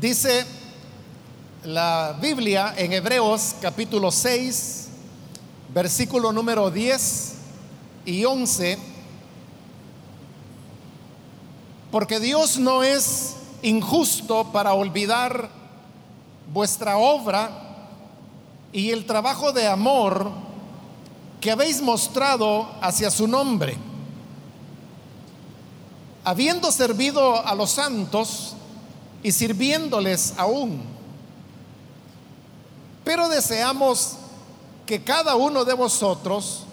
Dice la Biblia en Hebreos capítulo 6, versículo número 10 y 11, porque Dios no es injusto para olvidar vuestra obra y el trabajo de amor que habéis mostrado hacia su nombre, habiendo servido a los santos y sirviéndoles aún. Pero deseamos que cada uno de vosotros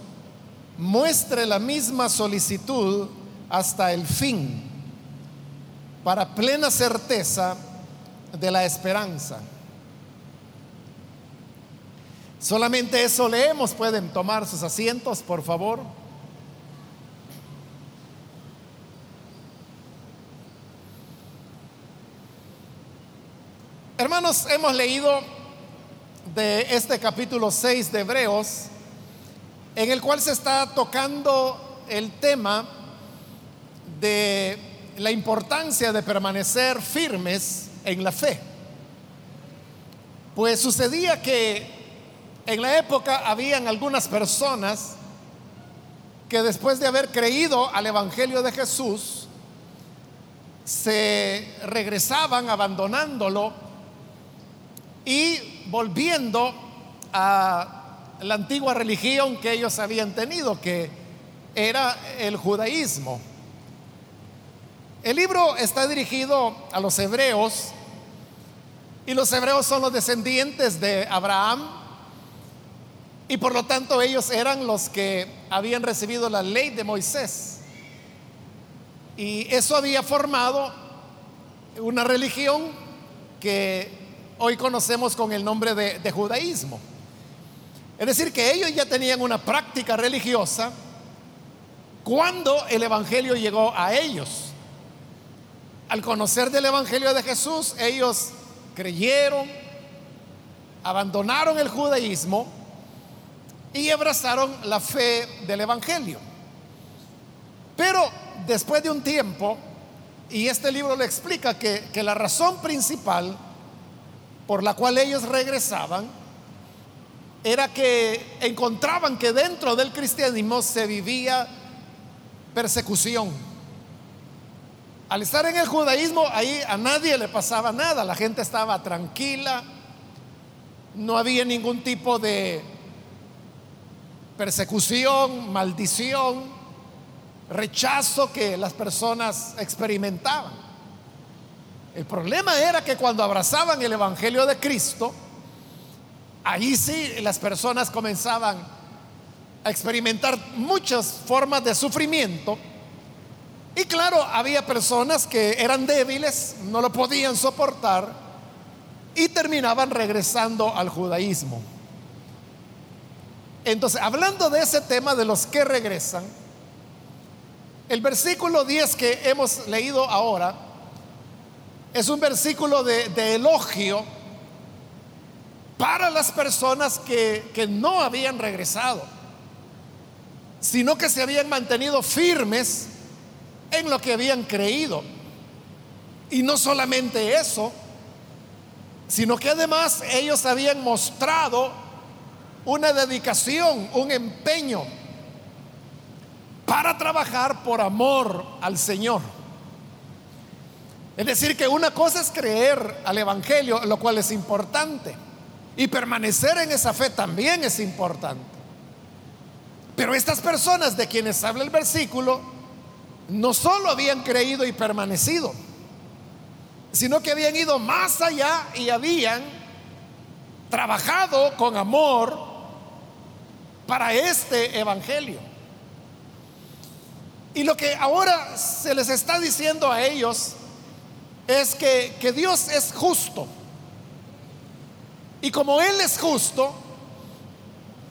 muestre la misma solicitud hasta el fin, para plena certeza de la esperanza. Solamente eso leemos. Pueden tomar sus asientos, por favor. Hermanos, hemos leído de este capítulo 6 de Hebreos, en el cual se está tocando el tema de la importancia de permanecer firmes en la fe. Pues sucedía que en la época habían algunas personas que después de haber creído al Evangelio de Jesús, se regresaban abandonándolo y volviendo a la antigua religión que ellos habían tenido, que era el judaísmo. El libro está dirigido a los hebreos y los hebreos son los descendientes de Abraham, y por lo tanto ellos eran los que habían recibido la ley de Moisés. Y eso había formado una religión que hoy conocemos con el nombre de, judaísmo. Es decir, que ellos ya tenían una práctica religiosa cuando el Evangelio llegó a ellos. Al conocer del Evangelio de Jesús, ellos creyeron, abandonaron el judaísmo y abrazaron la fe del Evangelio. Pero después de un tiempo, y este libro le explica que, que la razón principal por la cual ellos regresaban era que encontraban que dentro del cristianismo se vivía persecución. Al estar en el judaísmo, ahí a nadie le pasaba nada, la gente estaba tranquila, no había ningún tipo de persecución, maldición, rechazo que las personas experimentaban. El problema era que cuando abrazaban el Evangelio de Cristo, ahí sí las personas comenzaban a experimentar muchas formas de sufrimiento. Y claro, había personas que eran débiles, no lo podían soportar y terminaban regresando al judaísmo. Entonces, hablando de ese tema de los que regresan, el versículo 10 que hemos leído ahora es un versículo de, elogio para las personas que, que no habían regresado, sino que se habían mantenido firmes en lo que habían creído. Y no solamente eso, sino que además ellos habían mostrado una dedicación, un empeño para trabajar por amor al Señor. Es decir, que una cosa es creer al Evangelio, lo cual es importante, y permanecer en esa fe también es importante. Pero estas personas de quienes habla el versículo, no solo habían creído y permanecido, sino que habían ido más allá y habían trabajado con amor para este evangelio. Y lo que ahora se les está diciendo a ellos es que, que Dios es justo. Y como Él es justo,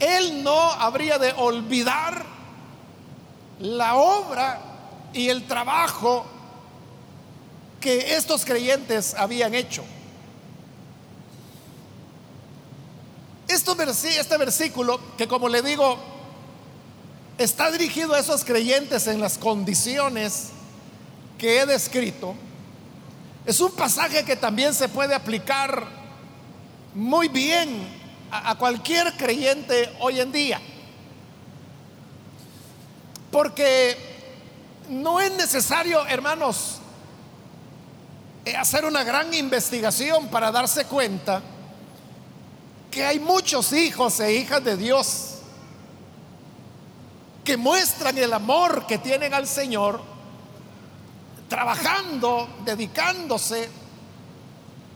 Él no habría de olvidar la obra y el trabajo que estos creyentes habían hecho. este versículo, que como le digo, está dirigido a esos creyentes en las condiciones que he descrito, Es un pasaje que también se puede aplicar muy bien a, cualquier creyente hoy en día. Porque no es necesario, hermanos, eh, hacer una gran investigación para darse cuenta que hay muchos hijos e hijas de Dios que muestran el amor que tienen al Señor trabajando, dedicándose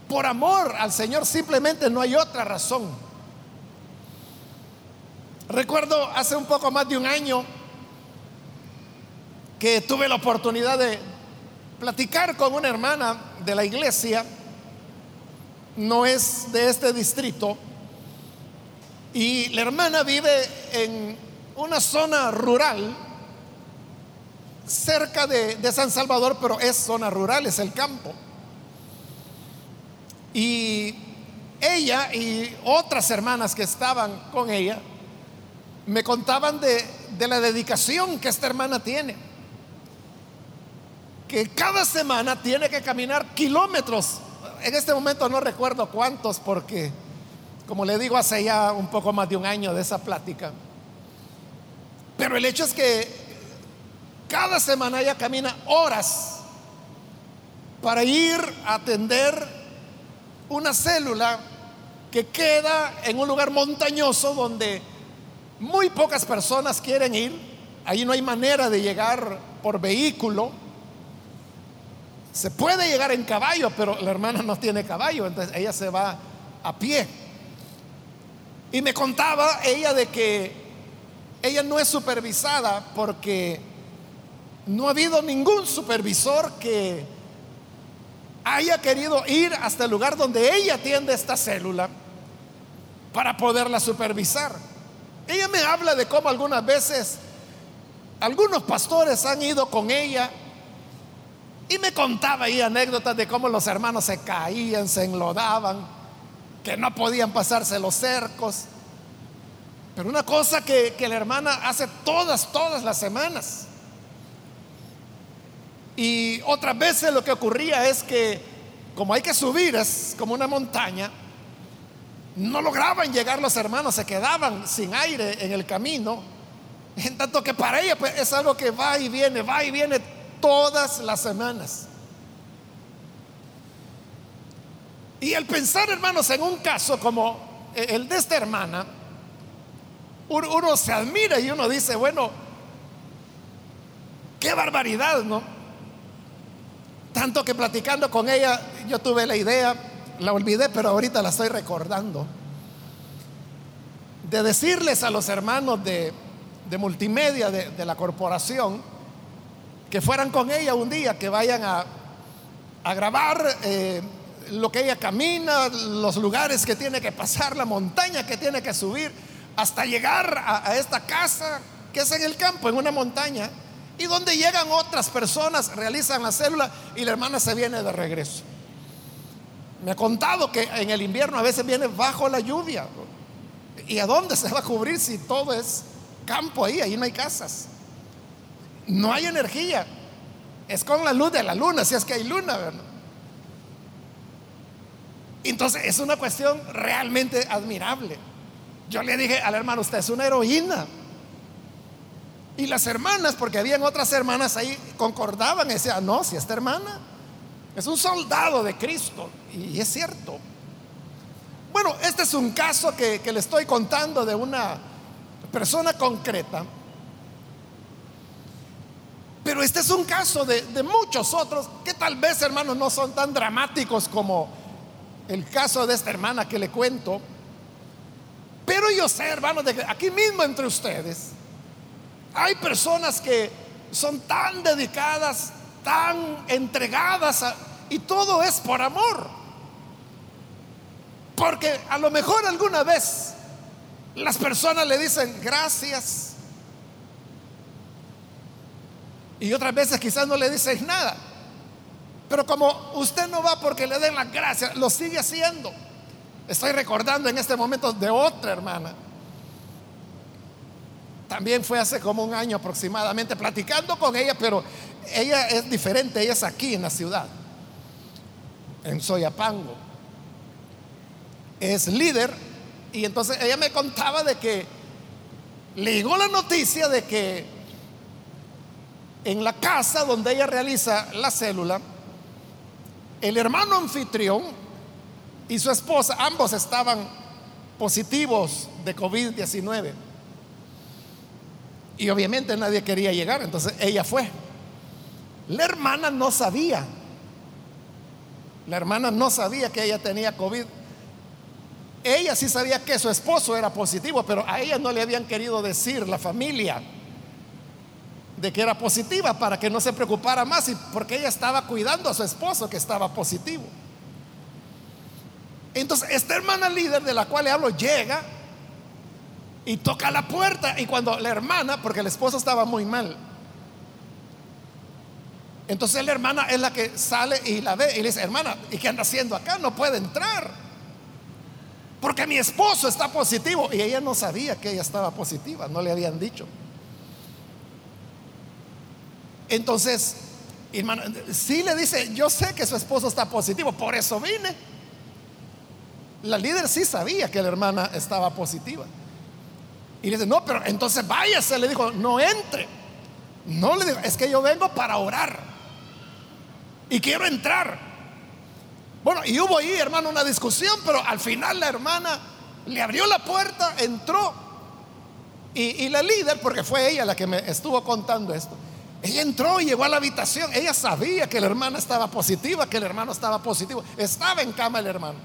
por amor al Señor, simplemente no hay otra razón. Recuerdo hace un poco más de un año que tuve la oportunidad de platicar con una hermana de la iglesia, no es de este distrito, y la hermana vive en una zona rural cerca de, San Salvador, pero es zona rural, es el campo. Y ella y otras hermanas que estaban con ella me contaban de, de la dedicación que esta hermana tiene. Que cada semana tiene que caminar kilómetros. En este momento no recuerdo cuántos porque, como le digo, hace ya un poco más de un año de esa plática. Pero el hecho es que cada semana ella camina horas para ir a atender una célula que queda en un lugar montañoso donde muy pocas personas quieren ir. Ahí no hay manera de llegar por vehículo. Se puede llegar en caballo, pero la hermana no tiene caballo, entonces ella se va a pie. Y me contaba ella de que ella no es supervisada porque no ha habido ningún supervisor que haya querido ir hasta el lugar donde ella atiende esta célula para poderla supervisar. Ella me habla de cómo algunas veces algunos pastores han ido con ella y me contaba ahí anécdotas de cómo los hermanos se caían, se enlodaban, que no podían pasarse los cercos. Pero una cosa que, que la hermana hace todas, todas las semanas y otras veces lo que ocurría es que, como hay que subir, es como una montaña, no lograban llegar los hermanos, se quedaban sin aire en el camino. En tanto que para ella pues, es algo que va y viene, va y viene todas las semanas. Y al pensar, hermanos, en un caso como el de esta hermana, uno se admira y uno dice, bueno, qué barbaridad, ¿no? Tanto que platicando con ella, yo tuve la idea, la olvidé, pero ahorita la estoy recordando, de decirles a los hermanos de, multimedia de, la corporación que fueran con ella un día, que vayan a, grabar eh, lo que ella camina, los lugares que tiene que pasar, la montaña que tiene que subir, hasta llegar a, a esta casa que es en el campo, en una montaña y donde llegan otras personas, realizan la célula y la hermana se viene de regreso. Me ha contado que en el invierno a veces viene bajo la lluvia. ¿Y a dónde se va a cubrir si todo es campo ahí? Ahí no hay casas. No hay energía. Es con la luz de la luna, si es que hay luna, ¿verdad? Entonces es una cuestión realmente admirable. Yo le dije al hermano, usted es una heroína. Y las hermanas, porque habían otras hermanas ahí, concordaban y decían, no, si esta hermana es un soldado de Cristo. Y es cierto. Bueno, este es un caso que, le estoy contando de una persona concreta. Pero este es un caso de, muchos otros que tal vez, hermanos, no son tan dramáticos como el caso de esta hermana que le cuento. Pero yo sé, hermanos, aquí mismo entre ustedes hay personas que son tan dedicadas, tan entregadas y todo es por amor. Porque a lo mejor alguna vez las personas le dicen gracias. Y otras veces quizás no le dicen nada. Pero como usted no va porque le den las gracias, lo sigue haciendo. Estoy recordando en este momento de otra hermana también fue hace como un año aproximadamente, platicando con ella, pero ella es diferente, ella es aquí en la ciudad. en Soyapango. Es líder y entonces ella me contaba de que le llegó la noticia de que en la casa donde ella realiza la célula, el hermano anfitrión y su esposa, ambos estaban positivos de COVID-19. Y obviamente nadie quería llegar, entonces ella fue. La hermana no sabía. La hermana no sabía que ella tenía COVID. Ella sí sabía que su esposo era positivo, pero a ella no le habían querido decir la familia de que era positiva para que no se preocupara más y porque ella estaba cuidando a su esposo que estaba positivo. Entonces, esta hermana líder de la cual le hablo llega y toca la puerta y cuando la hermana, porque el esposo estaba muy mal, entonces la hermana es la que sale y la ve y le dice, hermana, ¿y qué anda haciendo acá? No puede entrar. Porque mi esposo está positivo. Y ella no sabía que ella estaba positiva, no le habían dicho. Entonces, hermano, sí le dice, yo sé que su esposo está positivo, por eso vine. La líder sí sabía que la hermana estaba positiva. Y le dice, no, pero entonces váyase, le dijo, no entre. No le digo, es que yo vengo para orar y quiero entrar. Bueno, y hubo ahí, hermano, una discusión, pero al final la hermana le abrió la puerta, entró. Y, la líder, porque fue ella la que me estuvo contando esto, ella entró y llegó a la habitación. Ella sabía que la hermana estaba positiva, que el hermano estaba positivo. Estaba en cama el hermano.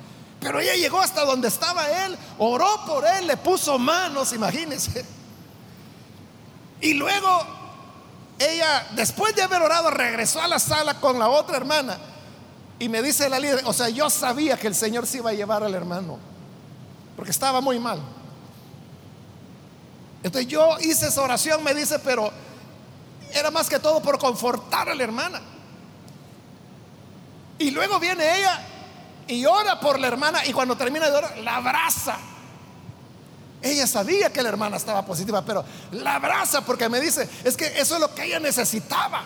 Pero ella llegó hasta donde estaba él, oró por él, le puso manos, imagínense. Y luego ella, después de haber orado, regresó a la sala con la otra hermana. Y me dice la líder, o sea, yo sabía que el Señor se iba a llevar al hermano, porque estaba muy mal. Entonces yo hice esa oración, me dice, pero era más que todo por confortar a la hermana. Y luego viene ella y ora por la hermana y cuando termina de orar, la abraza. Ella sabía que la hermana estaba positiva, pero la abraza porque me dice, es que eso es lo que ella necesitaba.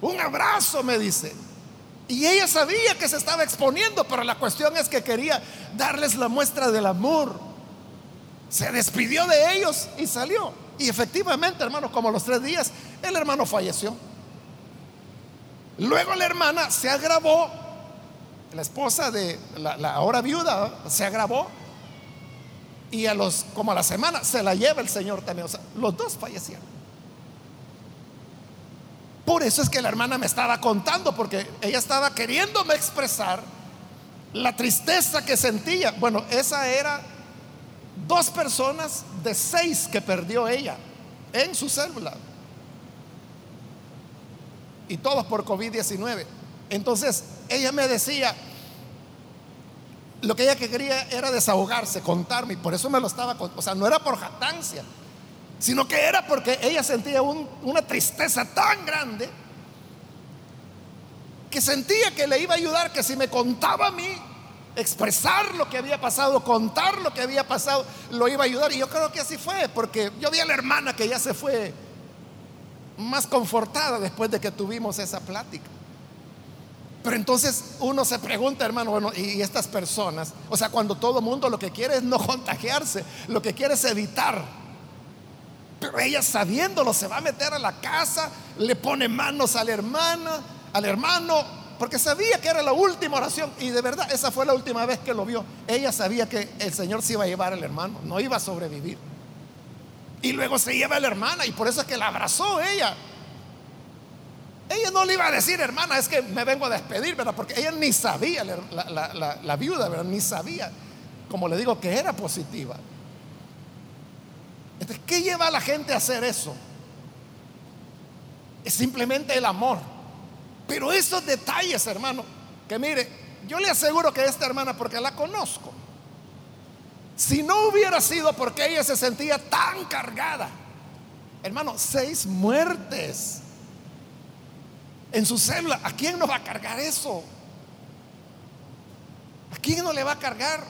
Un abrazo, me dice. Y ella sabía que se estaba exponiendo, pero la cuestión es que quería darles la muestra del amor. Se despidió de ellos y salió. Y efectivamente, hermano, como los tres días, el hermano falleció. Luego la hermana se agravó, la esposa de la, ahora viuda se agravó y a los, como a la semana, se la lleva el Señor también. Los dos fallecieron. Por eso es que la hermana me estaba contando, porque ella estaba queriéndome expresar la tristeza que sentía. Bueno, esa era dos personas de seis que perdió ella en su célula. Y todos por COVID-19. Entonces, ella me decía, lo que ella quería era desahogarse, contarme, y por eso me lo estaba contando. O sea, no era por jactancia, sino que era porque ella sentía una tristeza tan grande que sentía que le iba a ayudar, que si me contaba a mí, expresar lo que había pasado, contar lo que había pasado, lo iba a ayudar. Y yo creo que así fue, porque yo vi a la hermana que ya se fue más confortada después de que tuvimos esa plática. Pero entonces uno se pregunta, hermano, bueno, y estas personas, o sea, cuando todo mundo lo que quiere es no contagiarse, lo que quiere es evitar. Pero ella sabiéndolo se va a meter a la casa, le pone manos a la hermana, al hermano, porque sabía que era la última oración y de verdad esa fue la última vez que lo vio. Ella sabía que el Señor se iba a llevar al hermano, no iba a sobrevivir. Y luego se lleva a la hermana y por eso es que la abrazó ella. Ella no le iba a decir, hermana, es que me vengo a despedir, ¿verdad? Porque ella ni sabía, la, viuda, ¿verdad? Ni sabía, como le digo, que era positiva. Entonces, ¿qué lleva a la gente a hacer eso? Es simplemente el amor. Pero esos detalles, hermano, que mire, yo le aseguro que esta hermana, porque la conozco, si no hubiera sido porque ella se sentía tan cargada, hermano, seis muertes en su célula. ¿A quién no va a cargar eso? ¿A quién no le va a cargar?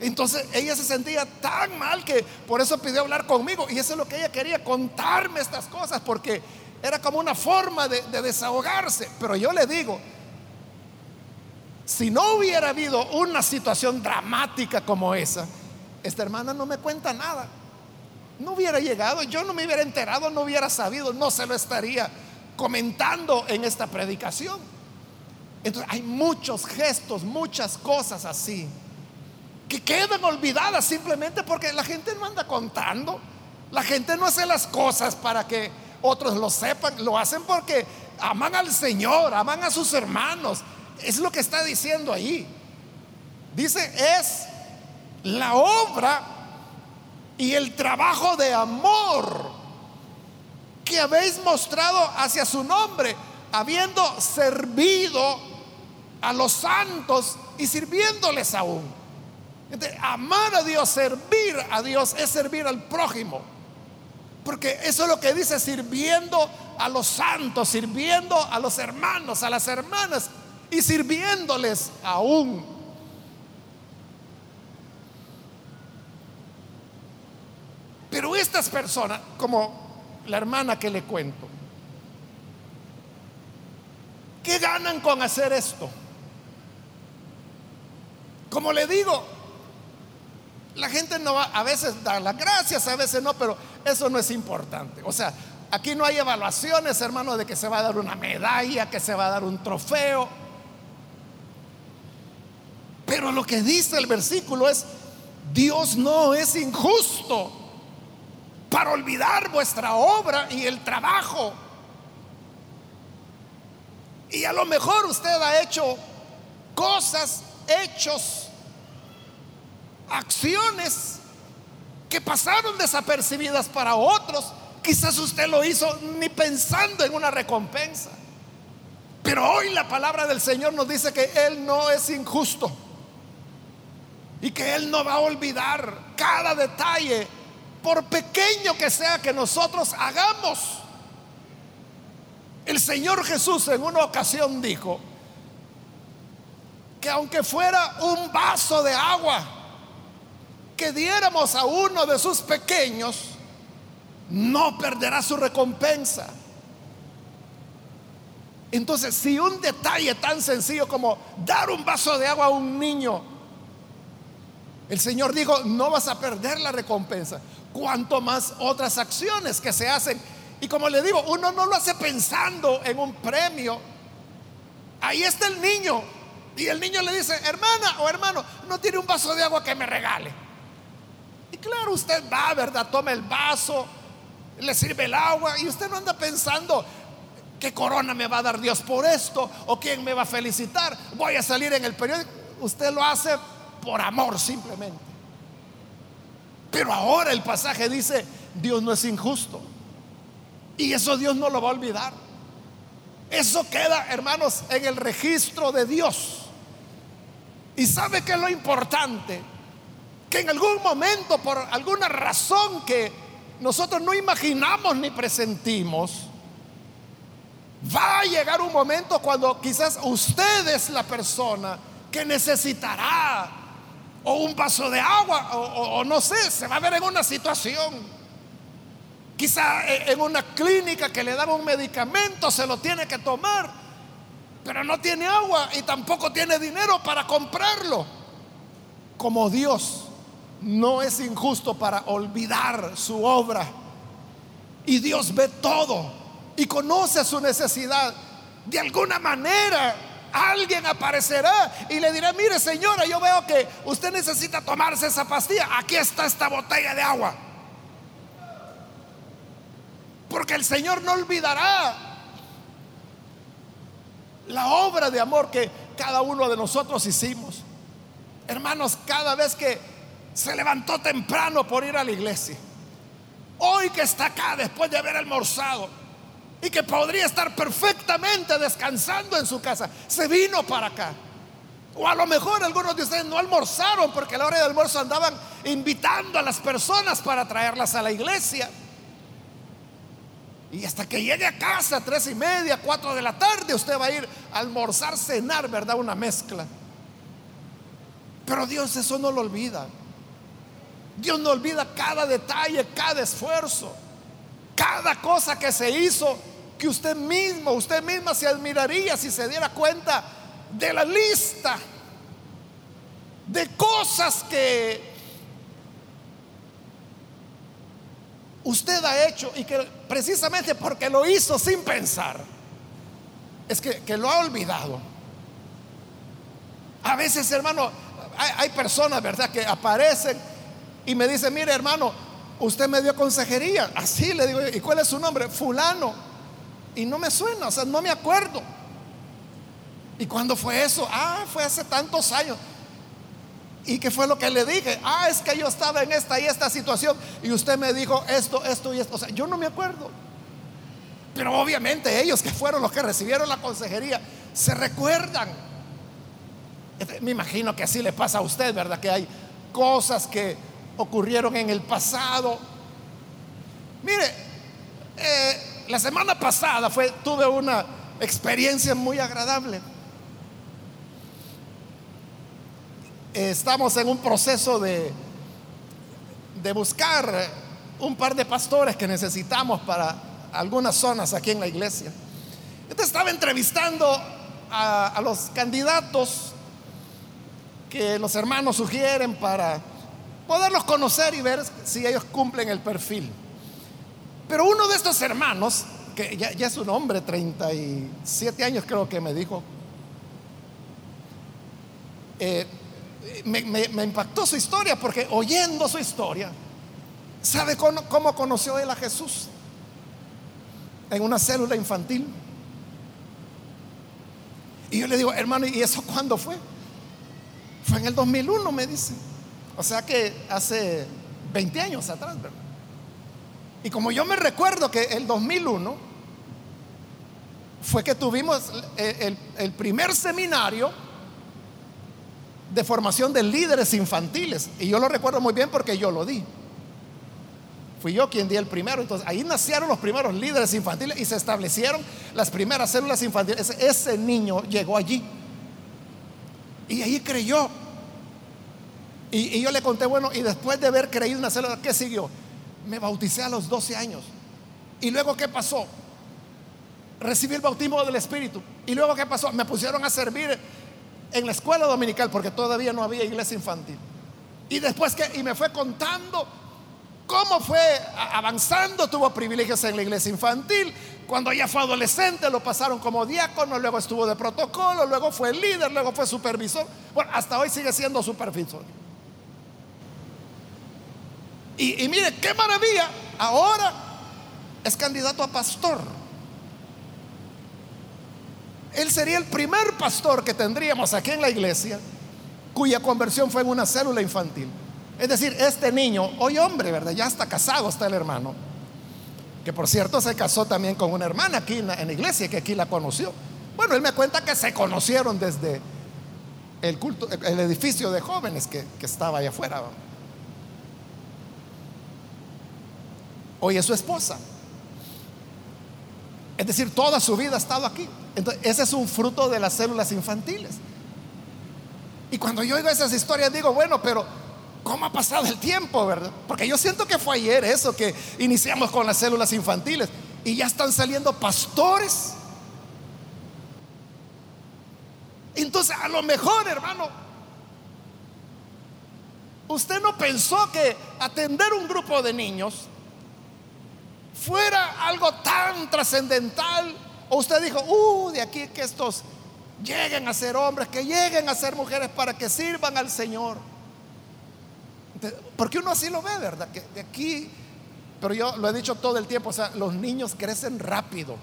Entonces ella se sentía tan mal que por eso pidió hablar conmigo. Y eso es lo que ella quería, contarme estas cosas, porque era como una forma de, de desahogarse. Pero yo le digo, si no hubiera habido una situación dramática como esa, esta hermana no me cuenta nada. No hubiera llegado, yo no me hubiera enterado, no hubiera sabido, no se lo estaría comentando en esta predicación. Entonces hay muchos gestos, muchas cosas así, que quedan olvidadas simplemente porque la gente no anda contando. La gente no hace las cosas para que otros lo sepan, lo hacen porque aman al Señor, aman a sus hermanos. Es lo que está diciendo ahí. Dice, es la obra y el trabajo de amor que habéis mostrado hacia su nombre, habiendo servido a los santos y sirviéndoles aún. amar a Dios, servir a Dios es servir al prójimo. Porque eso es lo que dice, sirviendo a los santos, sirviendo a los hermanos, a las hermanas y sirviéndoles aún. Pero estas personas, como la hermana que le cuento, ¿qué ganan con hacer esto? Como le digo, la gente no va, a veces da las gracias, a veces no, pero eso no es importante. O sea, aquí no hay evaluaciones, hermano, de que se va a dar una medalla, que se va a dar un trofeo. Pero lo que dice el versículo es, Dios no es injusto para olvidar vuestra obra y el trabajo. Y a lo mejor usted ha hecho cosas, hechos, acciones que pasaron desapercibidas para otros. Quizás usted lo hizo ni pensando en una recompensa. Pero hoy la palabra del Señor nos dice que Él no es injusto y que Él no va a olvidar cada detalle por pequeño que sea que nosotros hagamos. El Señor Jesús en una ocasión dijo que aunque fuera un vaso de agua que diéramos a uno de sus pequeños, no perderá su recompensa. Entonces, si un detalle tan sencillo como dar un vaso de agua a un niño, el Señor dijo, no vas a perder la recompensa cuanto más otras acciones que se hacen. Y como le digo, uno no lo hace pensando en un premio. Ahí está el niño. Y el niño le dice, hermana o hermano, no tiene un vaso de agua que me regale. Y claro, usted va, ¿verdad? Toma el vaso, le sirve el agua y usted no anda pensando, ¿qué corona me va a dar Dios por esto? ¿O quién me va a felicitar? Voy a salir en el periódico. Usted lo hace por amor simplemente. Pero ahora el pasaje dice, Dios no es injusto. Y eso Dios no lo va a olvidar. Eso queda, hermanos, en el registro de Dios. Y sabe que es lo importante, que en algún momento, por alguna razón que nosotros no imaginamos ni presentimos, va a llegar un momento cuando quizás usted es la persona que necesitará o un vaso de agua, o, no sé, se va a ver en una situación. Quizá en una clínica que le dan un medicamento, se lo tiene que tomar, pero no tiene agua y tampoco tiene dinero para comprarlo. Como Dios no es injusto para olvidar su obra. Y Dios ve todo y conoce su necesidad. De alguna manera alguien aparecerá y le dirá, mire señora, yo veo que usted necesita tomarse esa pastilla, aquí está esta botella de agua. Porque el Señor no olvidará la obra de amor que cada uno de nosotros hicimos. Hermanos, cada vez que se levantó temprano por ir a la iglesia, hoy que está acá después de haber almorzado, y que podría estar perfectamente descansando en su casa, se vino para acá. O a lo mejor algunos de ustedes no almorzaron porque a la hora de almuerzo andaban invitando a las personas para traerlas a la iglesia. Y hasta que llegue a casa, tres y media, cuatro de la tarde, usted va a ir a almorzar, cenar, ¿verdad? Una mezcla. Pero Dios eso no lo olvida. Dios no olvida cada detalle, cada esfuerzo, cada cosa que se hizo que usted mismo, usted misma se admiraría si se diera cuenta de la lista de cosas que usted ha hecho y que precisamente porque lo hizo sin pensar, es que, lo ha olvidado. A veces, hermano, hay, personas, ¿verdad?, que aparecen y me dicen, mire, hermano, usted me dio consejería. Así le digo, ¿y cuál es su nombre? Fulano. Y no me suena, o sea, no me acuerdo. ¿Y cuándo fue eso? Ah, fue hace tantos años. ¿Y qué fue lo que le dije? Ah, es que yo estaba en esta y esta situación y usted me dijo esto, esto y esto. O sea, yo no me acuerdo. Pero obviamente ellos que fueron los que recibieron la consejería se recuerdan. Este, me imagino que así le pasa a usted, ¿verdad? Que hay cosas que ocurrieron en el pasado. Mire, eh, la semana pasada fue, tuve una experiencia muy agradable. estamos en un proceso de, de buscar un par de pastores que necesitamos para algunas zonas aquí en la iglesia. Entonces estaba entrevistando a, a los candidatos que los hermanos sugieren para poderlos conocer y ver si ellos cumplen el perfil. Pero uno de estos hermanos, que ya, es un hombre, 37 años creo que me dijo, eh, me, impactó su historia porque oyendo su historia, ¿sabe cómo, cómo conoció él a Jesús? En una célula infantil. Y yo le digo, hermano, ¿y eso cuándo fue? Fue en el 2001, me dice. O sea que hace 20 años atrás, ¿verdad? Y como yo me recuerdo que el 2001 fue que tuvimos el, primer seminario de formación de líderes infantiles. Y yo lo recuerdo muy bien porque yo lo di. Fui yo quien di el primero. Entonces ahí nacieron los primeros líderes infantiles y se establecieron las primeras células infantiles. Ese, niño llegó allí. Y ahí creyó. Y, y, yo le conté, bueno, y después de haber creído una célula, ¿qué siguió? Me bauticé a los 12 años. ¿Y luego qué pasó? Recibí el bautismo del Espíritu. ¿Y luego qué pasó? Me pusieron a servir en la escuela dominical porque todavía no había iglesia infantil. Y después que, y me fue contando cómo fue avanzando, tuvo privilegios en la iglesia infantil. Cuando ya fue adolescente lo pasaron como diácono, luego estuvo de protocolo, luego fue líder, luego fue supervisor. Bueno, hasta hoy sigue siendo supervisor. Y, mire, qué maravilla, ahora es candidato a pastor. Él sería el primer pastor que tendríamos aquí en la iglesia cuya conversión fue en una célula infantil. Es decir, este niño, hoy hombre, ¿verdad? Ya está casado, está el hermano. Que por cierto se casó también con una hermana aquí en la, iglesia que aquí la conoció. Bueno, él me cuenta que se conocieron desde el, culto, el edificio de jóvenes que, que estaba allá afuera. Hoy es su esposa. Es decir, toda su vida ha estado aquí. Entonces, ese es un fruto de las células infantiles. Y cuando yo oigo esas historias digo, bueno, pero ¿cómo ha pasado el tiempo, verdad? Porque yo siento que fue ayer eso que iniciamos con las células infantiles y ya están saliendo pastores. Entonces, a lo mejor, hermano, usted no pensó que atender un grupo de niños fuera algo tan trascendental o usted dijo, uh, de aquí que estos lleguen a ser hombres, que lleguen a ser mujeres para que sirvan al Señor. Porque uno así lo ve, ¿verdad? Que de aquí, pero yo lo he dicho todo el tiempo, o sea, los niños crecen rápido.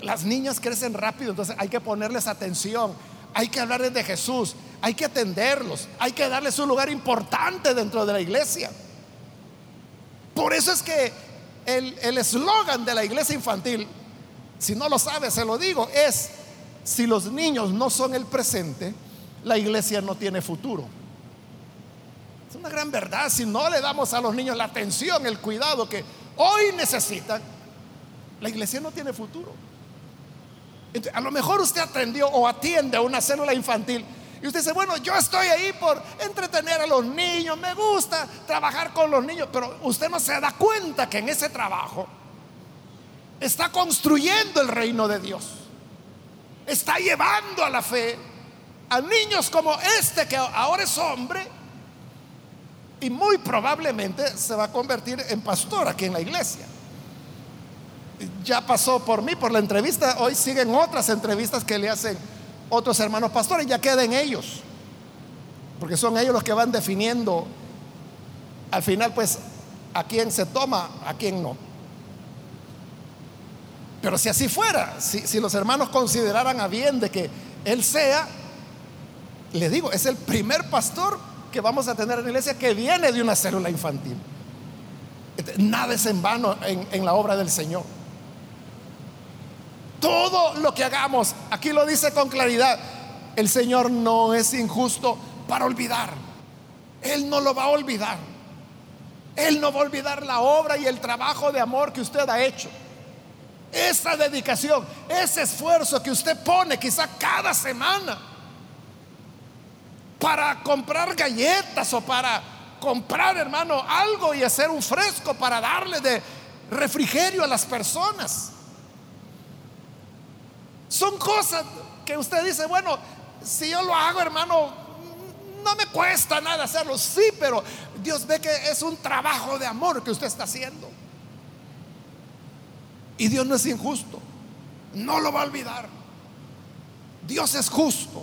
Las niñas crecen rápido, entonces hay que ponerles atención, hay que hablarles de Jesús, hay que atenderlos, hay que darles un lugar importante dentro de la iglesia. Por eso es que el eslogan de la iglesia infantil si no lo sabe, se lo digo, es, si los niños no son el presente, la iglesia no tiene futuro. Es una gran verdad, si no le damos a los niños la atención, el cuidado que hoy necesitan, la iglesia no tiene futuro. a lo mejor usted atendió o atiende a una célula infantil y usted dice, bueno, yo estoy ahí por entretener a los niños, me gusta trabajar con los niños, pero usted no se da cuenta que en ese trabajo está construyendo el reino de Dios. Está llevando a la fe a niños como este que ahora es hombre y muy probablemente se va a convertir en pastor aquí en la iglesia. Ya pasó por mí, por la entrevista, hoy siguen otras entrevistas que le hacen otros hermanos pastores, ya queden ellos, porque son ellos los que van definiendo al final pues a quién se toma, a quién no. Pero si así fuera, si, los hermanos consideraran a bien de que él sea, le digo, es el primer pastor que vamos a tener en la iglesia que viene de una célula infantil. Este, nada es en vano en la obra del Señor. Todo lo que hagamos, aquí lo dice con claridad, el Señor no es injusto para olvidar. Él no lo va a olvidar. Él no va a olvidar la obra y el trabajo de amor que usted ha hecho. Esa dedicación, ese esfuerzo que usted pone quizá cada semana para comprar galletas o para comprar, hermano, algo y hacer un fresco para darle de refrigerio a las personas. Son cosas que usted dice, bueno, si yo lo hago, hermano, no me cuesta nada hacerlo. Sí, pero Dios ve que es un trabajo de amor que usted está haciendo. Y Dios no es injusto. No lo va a olvidar. Dios es justo.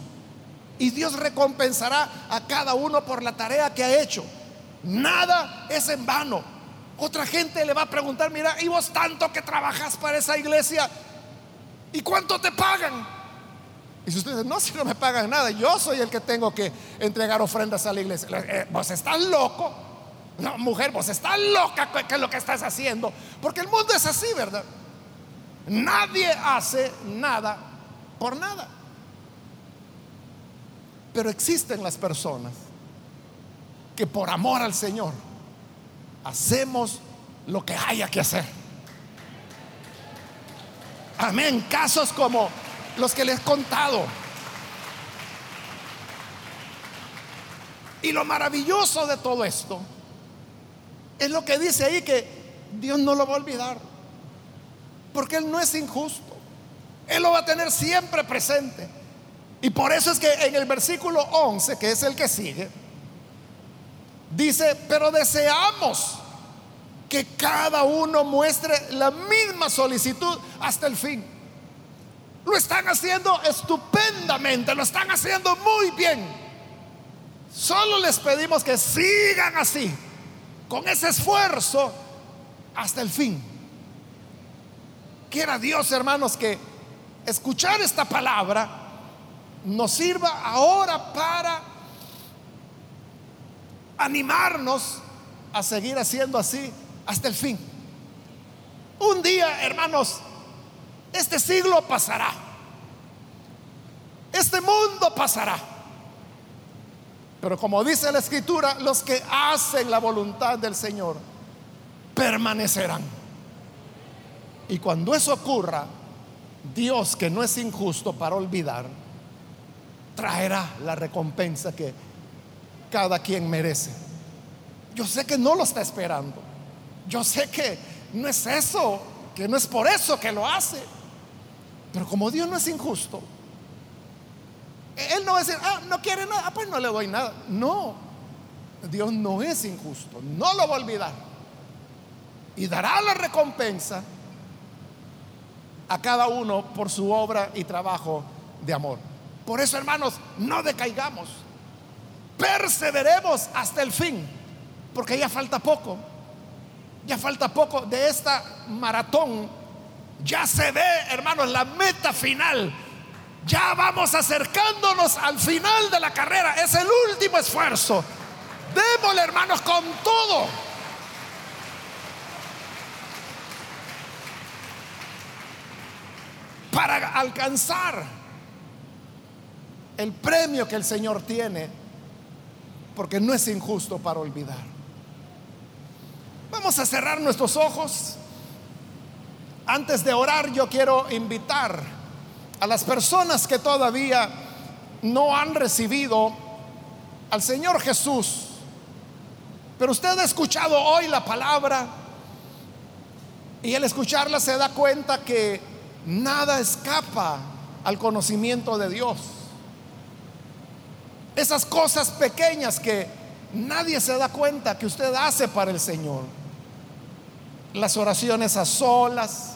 Y Dios recompensará a cada uno por la tarea que ha hecho. Nada es en vano. Otra gente le va a preguntar, mira, ¿y vos tanto que trabajas para esa iglesia? ¿Y cuánto te pagan? Y si usted dice, no, si no me pagan nada, yo soy el que tengo que entregar ofrendas a la iglesia. Eh, vos estás loco. No, mujer, vos estás loca que es lo que estás haciendo. Porque el mundo es así, ¿verdad? Nadie hace nada por nada. Pero existen las personas que por amor al Señor hacemos lo que haya que hacer. Amén. Casos como los que les he contado. Y lo maravilloso de todo esto es lo que dice ahí que Dios no lo va a olvidar. Porque Él no es injusto. Él lo va a tener siempre presente. Y por eso es que en el versículo 11, que es el que sigue, dice, pero deseamos que cada uno muestre la misma solicitud hasta el fin. Lo están haciendo estupendamente, lo están haciendo muy bien. Solo les pedimos que sigan así, con ese esfuerzo hasta el fin. Quiera Dios, hermanos, que escuchar esta palabra nos sirva ahora para animarnos a seguir haciendo así hasta el fin. Un día, hermanos, este siglo pasará. Este mundo pasará. Pero como dice la escritura, los que hacen la voluntad del Señor permanecerán. Y cuando eso ocurra, Dios, que no es injusto para olvidar, traerá la recompensa que cada quien merece. Yo sé que no lo está esperando. Yo sé que no es eso, que no es por eso que lo hace. Pero como Dios no es injusto, Él no va a decir, ah, no quiere nada, ah, pues no le doy nada. No, Dios no es injusto, no lo va a olvidar. Y dará la recompensa a cada uno por su obra y trabajo de amor. Por eso, hermanos, no decaigamos. Perseveremos hasta el fin, porque ya falta poco. Ya falta poco de esta maratón. Ya se ve, hermanos, la meta final. Ya vamos acercándonos al final de la carrera. Es el último esfuerzo. Démosle, hermanos, con todo. para alcanzar el premio que el Señor tiene, porque no es injusto para olvidar. Vamos a cerrar nuestros ojos. Antes de orar, yo quiero invitar a las personas que todavía no han recibido al Señor Jesús, pero usted ha escuchado hoy la palabra Y al escucharla se da cuenta que nada escapa al conocimiento de Dios. Esas cosas pequeñas que nadie se da cuenta que usted hace para el Señor. Las oraciones a solas,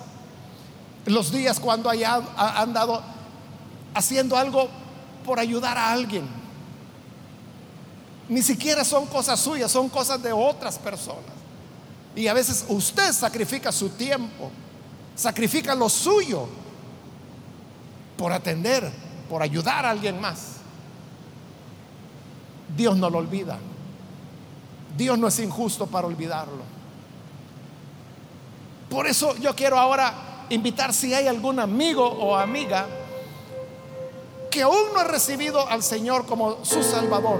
los días cuando haya andado haciendo algo por ayudar a alguien. Ni siquiera son cosas suyas, son cosas de otras personas. Y a veces usted sacrifica su tiempo, sacrifica lo suyo por atender, por ayudar a alguien más. Dios no lo olvida. Dios no es injusto para olvidarlo. Por eso yo quiero ahora invitar si hay algún amigo o amiga que aún no ha recibido al Señor como su Salvador,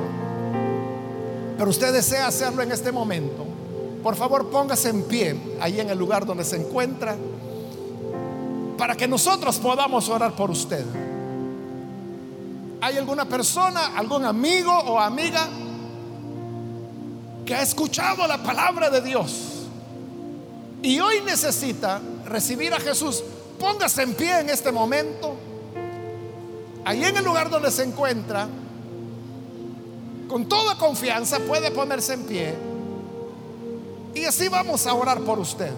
pero usted desea hacerlo en este momento, por favor póngase en pie ahí en el lugar donde se encuentra para que nosotros podamos orar por usted. ¿Hay alguna persona, algún amigo o amiga que ha escuchado la palabra de Dios y hoy necesita recibir a Jesús? Póngase en pie en este momento, ahí en el lugar donde se encuentra, con toda confianza puede ponerse en pie y así vamos a orar por usted.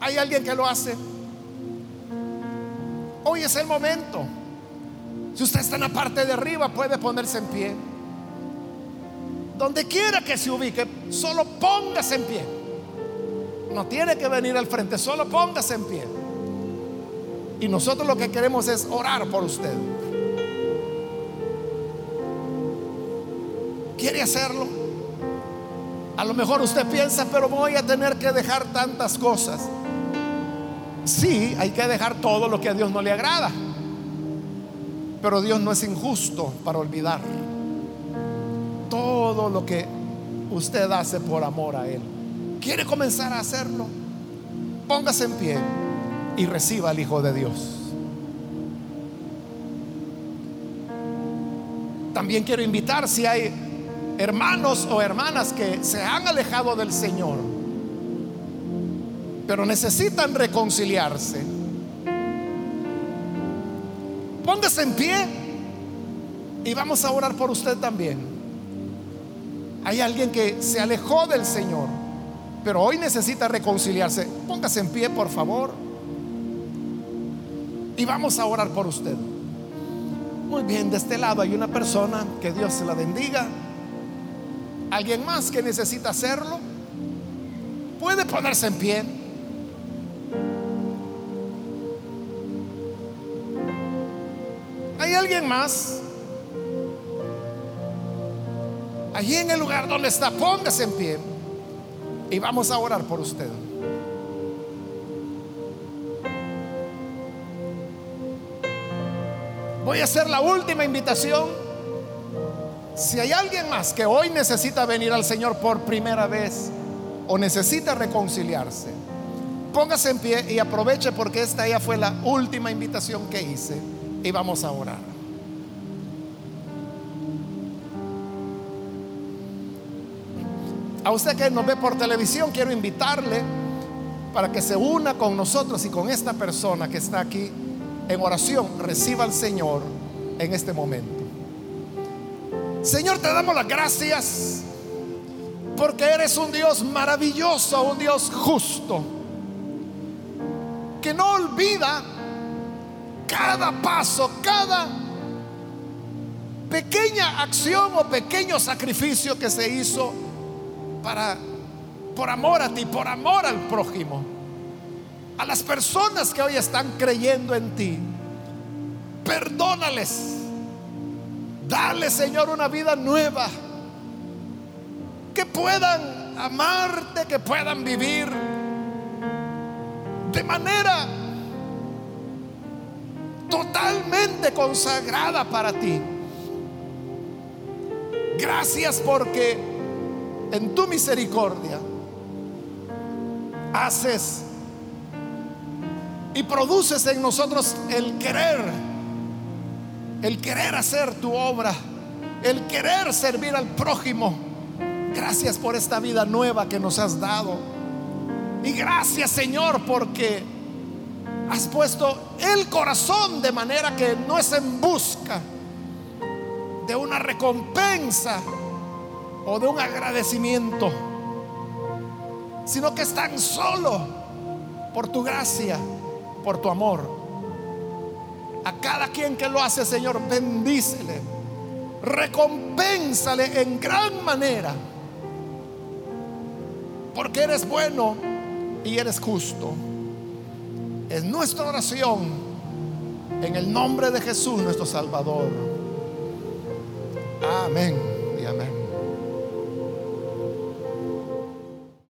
¿Hay alguien que lo hace? Hoy es el momento. Si usted está en la parte de arriba, puede ponerse en pie. Donde quiera que se ubique, solo póngase en pie. No tiene que venir al frente, solo póngase en pie. Y nosotros lo que queremos es orar por usted. ¿Quiere hacerlo? A lo mejor usted piensa, pero voy a tener que dejar tantas cosas. Sí, hay que dejar todo lo que a Dios no le agrada. Pero Dios no es injusto para olvidar todo lo que usted hace por amor a Él. ¿Quiere comenzar a hacerlo? Póngase en pie y reciba al Hijo de Dios. También quiero invitar si hay hermanos o hermanas que se han alejado del Señor pero necesitan reconciliarse. Póngase en pie y vamos a orar por usted también. Hay alguien que se alejó del Señor, pero hoy necesita reconciliarse. Póngase en pie, por favor. Y vamos a orar por usted. Muy bien, de este lado hay una persona, que Dios se la bendiga. ¿Alguien más que necesita hacerlo? Puede ponerse en pie. ¿Hay alguien más? Allí en el lugar donde está, póngase en pie y vamos a orar por usted. Voy a hacer la última invitación. Si hay alguien más que hoy necesita venir al Señor por primera vez o necesita reconciliarse, póngase en pie y aproveche porque esta ya fue la última invitación que hice y vamos a orar. A usted que nos ve por televisión, quiero invitarle para que se una con nosotros y con esta persona que está aquí en oración, reciba al Señor en este momento. Señor, te damos las gracias porque eres un Dios maravilloso, un Dios justo, que no olvida cada paso, cada pequeña acción o pequeño sacrificio que se hizo para por amor a ti, por amor al prójimo, a las personas que hoy están creyendo en ti. Perdónales. Dale, Señor, una vida nueva. Que puedan amarte, que puedan vivir de manera totalmente consagrada para ti. Gracias porque en tu misericordia haces y produces en nosotros el querer, el querer hacer tu obra, el querer servir al prójimo Gracias por esta vida nueva que nos has dado. Y gracias Señor porque has puesto el corazón de manera que no es en busca de una recompensa o de un agradecimiento, sino que es tan solo por tu gracia, por tu amor. A cada quien que lo hace, Señor, bendícele, recompénsale en gran manera, porque eres bueno y eres justo. Es nuestra oración en el nombre de Jesús nuestro Salvador. Amén.